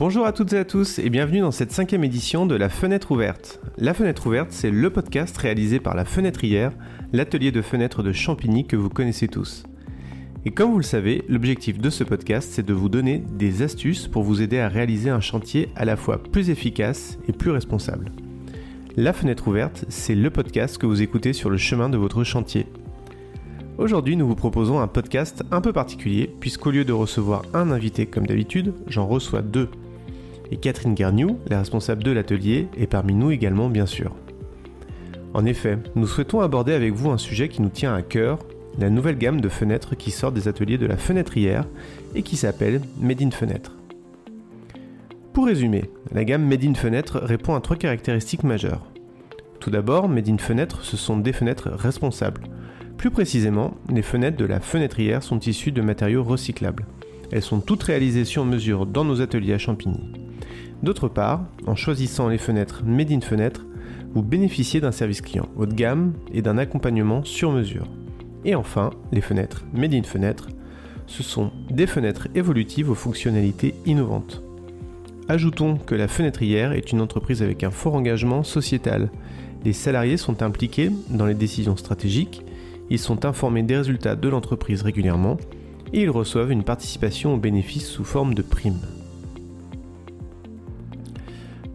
Bonjour à toutes et à tous et bienvenue dans cette cinquième édition de La Fenêtre Ouverte. La Fenêtre Ouverte, c'est le podcast réalisé par La Fenêtrière, l'atelier de fenêtres de Champigny que vous connaissez tous. Et comme vous le savez, l'objectif de ce podcast, c'est de vous donner des astuces pour vous aider à réaliser un chantier à la fois plus efficace et plus responsable. La Fenêtre Ouverte, c'est le podcast que vous écoutez sur le chemin de votre chantier. Aujourd'hui, nous vous proposons un podcast un peu particulier, puisqu'au lieu de recevoir un invité comme d'habitude, j'en reçois deux et Catherine Garniou, la responsable de l'atelier, est parmi nous également bien sûr. En effet, nous souhaitons aborder avec vous un sujet qui nous tient à cœur, la nouvelle gamme de fenêtres qui sort des ateliers de la fenêtrière et qui s'appelle Made in Fenêtre. Pour résumer, la gamme Made in Fenêtre répond à trois caractéristiques majeures. Tout d'abord, Made in Fenêtre, ce sont des fenêtres responsables. Plus précisément, les fenêtres de la fenêtrière sont issues de matériaux recyclables. Elles sont toutes réalisées sur mesure dans nos ateliers à Champigny. D'autre part, en choisissant les fenêtres Made in Fenêtre, vous bénéficiez d'un service client haut de gamme et d'un accompagnement sur mesure. Et enfin, les fenêtres Made in Fenêtre, ce sont des fenêtres évolutives aux fonctionnalités innovantes. Ajoutons que la fenêtrière est une entreprise avec un fort engagement sociétal. Les salariés sont impliqués dans les décisions stratégiques, ils sont informés des résultats de l'entreprise régulièrement et ils reçoivent une participation aux bénéfices sous forme de primes.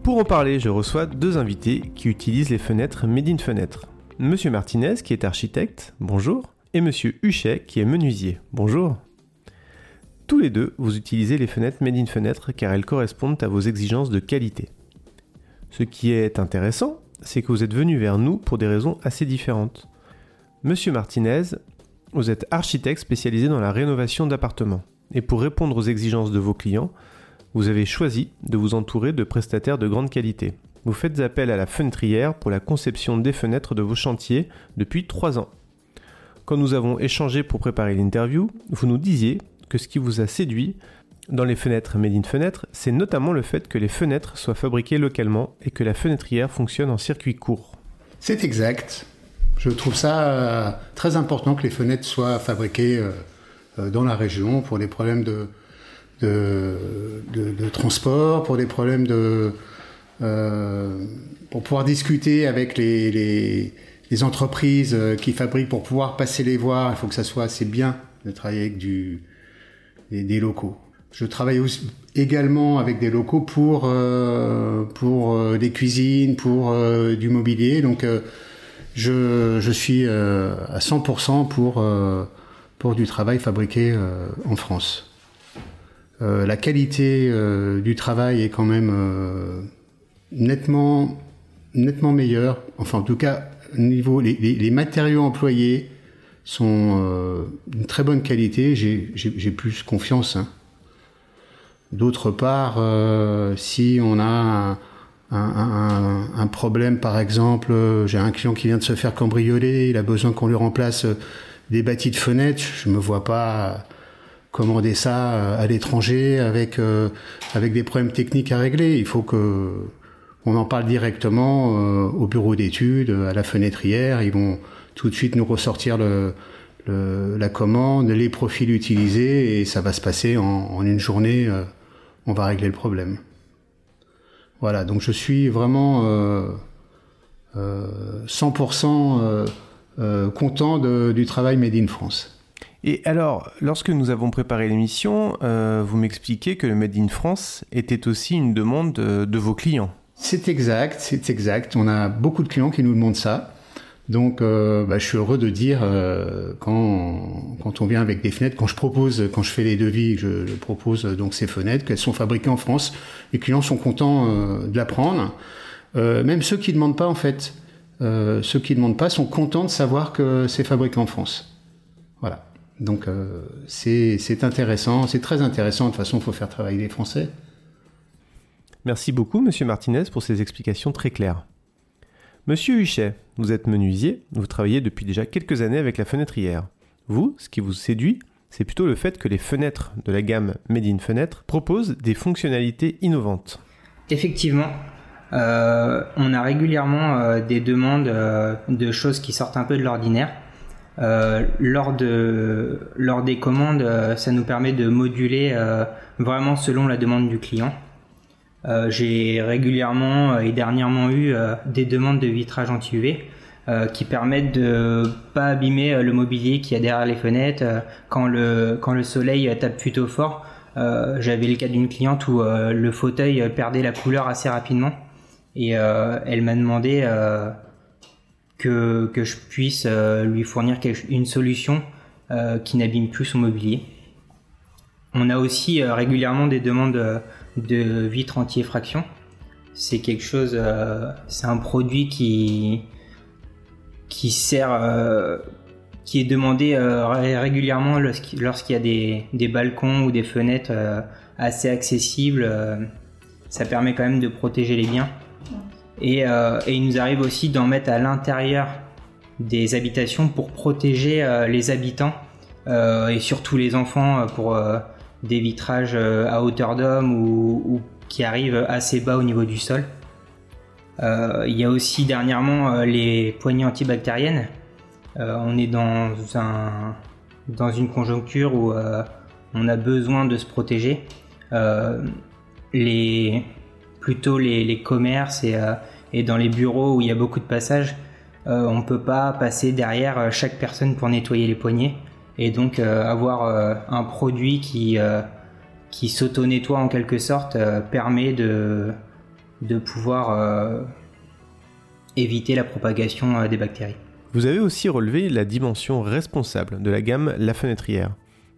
Pour en parler, je reçois deux invités qui utilisent les fenêtres Made in Fenêtre. Monsieur Martinez, qui est architecte, bonjour, et Monsieur Huchet, qui est menuisier, bonjour. Tous les deux, vous utilisez les fenêtres Made in Fenêtre car elles correspondent à vos exigences de qualité. Ce qui est intéressant, c'est que vous êtes venus vers nous pour des raisons assez différentes. Monsieur Martinez, vous êtes architecte spécialisé dans la rénovation d'appartements. Et pour répondre aux exigences de vos clients, vous avez choisi de vous entourer de prestataires de grande qualité. Vous faites appel à la fenêtrière pour la conception des fenêtres de vos chantiers depuis 3 ans. Quand nous avons échangé pour préparer l'interview, vous nous disiez que ce qui vous a séduit dans les fenêtres Made in Fenêtre, c'est notamment le fait que les fenêtres soient fabriquées localement et que la fenêtrière fonctionne en circuit court. C'est exact. Je trouve ça euh, très important que les fenêtres soient fabriquées euh, euh, dans la région pour des problèmes de, de, de, transport, pour des problèmes de... Euh, pour pouvoir discuter avec les, les, les, entreprises euh, qui fabriquent, pour pouvoir passer les voir, il faut que ça soit assez bien de travailler avec du, des, locaux. Je travaille également avec des locaux pour, euh, pour euh, des cuisines, pour euh, du mobilier. Donc je, je suis à 100% pour, pour du travail fabriqué en France. Euh, la qualité euh, du travail est quand même euh, nettement, nettement meilleure. Enfin, en tout cas, niveau les, matériaux employés sont d'une très bonne qualité. J'ai plus confiance. Hein. D'autre part, si on a un, problème, par exemple, j'ai un client qui vient de se faire cambrioler, il a besoin qu'on lui remplace des bâtis de fenêtres, je me vois pas commander ça euh, à l'étranger avec euh, avec des problèmes techniques à régler. Il faut que on en parle directement euh, au bureau d'études, à la fenêtrière. Ils vont tout de suite nous ressortir la commande, les profils utilisés et ça va se passer en, une journée. on va régler le problème. Voilà, donc je suis vraiment 100% content du travail Made in France. Et alors, lorsque nous avons préparé l'émission, euh, vous m'expliquez que le Made in France était aussi une demande de, vos clients. C'est exact, c'est exact. On a beaucoup de clients qui nous demandent ça. Donc, euh, bah, je suis heureux de dire euh, quand, quand on vient avec des fenêtres, quand je propose, quand je fais les devis, je, propose donc ces fenêtres, qu'elles sont fabriquées en France. Les clients sont contents de l'apprendre. même ceux qui ne demandent pas, en fait, ceux qui ne demandent pas sont contents de savoir que c'est fabriqué en France. Donc euh, c'est intéressant, c'est très intéressant. De toute façon, il faut faire travailler les Français. Merci beaucoup, Monsieur Martinez, pour ces explications très claires. Monsieur Huchet, vous êtes menuisier, vous travaillez depuis déjà quelques années avec la fenêtrière. Vous, ce qui vous séduit, c'est plutôt le fait que les fenêtres de la gamme Made in Fenêtre proposent des fonctionnalités innovantes. Effectivement, euh, on a régulièrement euh, des demandes de choses qui sortent un peu de l'ordinaire. Euh, lors, de, lors des commandes, euh, ça nous permet de moduler euh, vraiment selon la demande du client. J'ai régulièrement et dernièrement eu des demandes de vitrage anti-UV. qui permettent de pas abîmer le mobilier qui y a derrière les fenêtres quand le quand le soleil tape plutôt fort. J'avais le cas d'une cliente où le fauteuil perdait la couleur assez rapidement et elle m'a demandé que, je puisse euh, lui fournir une solution euh, qui n'abîme plus son mobilier. On a aussi euh, régulièrement des demandes de vitres anti-effraction. C'est quelque chose, c'est un produit qui, qui sert, qui est demandé régulièrement lorsqu'il y a des, balcons ou des fenêtres assez accessibles. ça permet quand même de protéger les biens. Euh, et, il nous arrive aussi d'en mettre à l'intérieur des habitations pour protéger euh, les habitants euh, et surtout les enfants pour des vitrages à hauteur d'homme ou, qui arrivent assez bas au niveau du sol. il y a aussi dernièrement les poignées antibactériennes. on est dans, un, dans une conjoncture où on a besoin de se protéger. les, plutôt les, commerces euh, et, dans les bureaux où il y a beaucoup de passages, euh, on ne peut pas passer derrière euh, chaque personne pour nettoyer les poignets. Et donc avoir un produit qui, qui s'auto-nettoie en quelque sorte permet de, de pouvoir éviter la propagation des bactéries. Vous avez aussi relevé la dimension responsable de la gamme La Fenêtrière,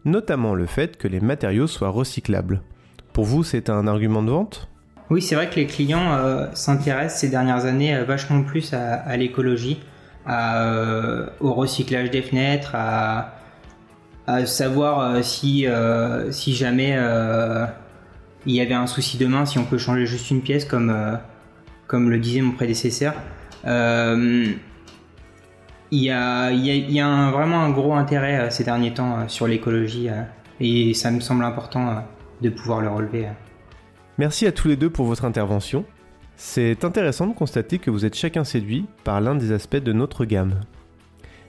notamment le fait que les matériaux soient recyclables. Pour vous, c'est un argument de vente? Oui, c'est vrai que les clients euh, s'intéressent ces dernières années euh, vachement plus à, l'écologie, euh, au recyclage des fenêtres, à, savoir si, si jamais il y avait un souci demain, si on peut changer juste une pièce, comme, comme le disait mon prédécesseur. il y a, y a vraiment un gros intérêt ces derniers temps sur l'écologie et ça me semble important de pouvoir le relever. Merci à tous les deux pour votre intervention. C'est intéressant de constater que vous êtes chacun séduit par l'un des aspects de notre gamme.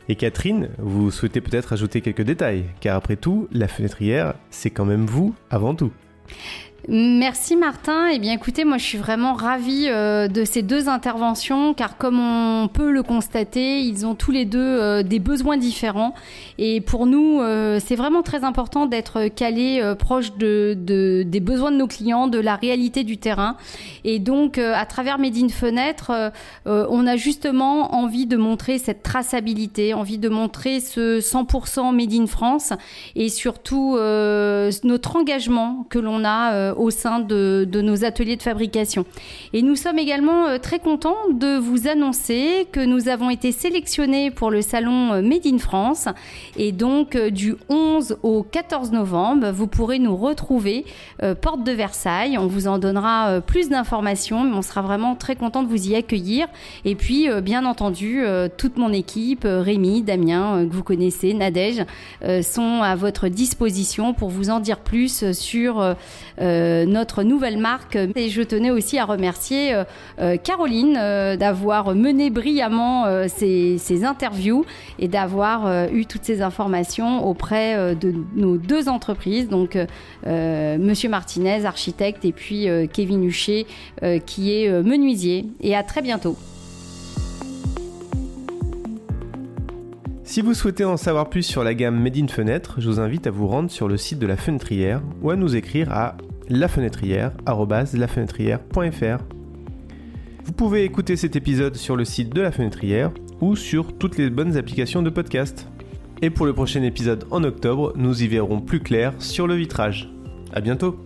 Et Catherine, vous souhaitez peut-être ajouter quelques détails, car après tout, la fenêtrière, c'est quand même vous avant tout. Merci Martin. Eh bien écoutez, moi je suis vraiment ravie euh, de ces deux interventions car comme on peut le constater, ils ont tous les deux euh, des besoins différents et pour nous euh, c'est vraiment très important d'être calé proche de, des besoins de nos clients, de la réalité du terrain et donc à travers Made in Fenêtre, on a justement envie de montrer cette traçabilité, envie de montrer ce 100% Made in France et surtout notre engagement que l'on a au sein de, nos ateliers de fabrication. Et nous sommes également euh, très contents de vous annoncer que nous avons été sélectionnés pour le salon euh, Made in France. Et donc du 11 au 14 novembre, vous pourrez nous retrouver porte de Versailles. On vous en donnera plus d'informations, mais on sera vraiment très content de vous y accueillir. Et puis, bien entendu, toute mon équipe, Rémi, Damien, que vous connaissez, Nadège, sont à votre disposition pour vous en dire plus sur euh, notre nouvelle marque. Et je tenais aussi à remercier euh, euh, Caroline d'avoir mené brillamment ces, ces, interviews et d'avoir eu toutes ces informations auprès de nos deux entreprises, donc Monsieur Martinez, architecte, et puis Kevin Huchet, qui est menuisier. Et à très bientôt. Si vous souhaitez en savoir plus sur la gamme Made in Fenêtre, je vous invite à vous rendre sur le site de la Fenêtrière ou à nous écrire à lafenetrière.fr. Vous pouvez écouter cet épisode sur le site de la Fenêtrière ou sur toutes les bonnes applications de podcast. Et pour le prochain épisode en octobre, nous y verrons plus clair sur le vitrage. A bientôt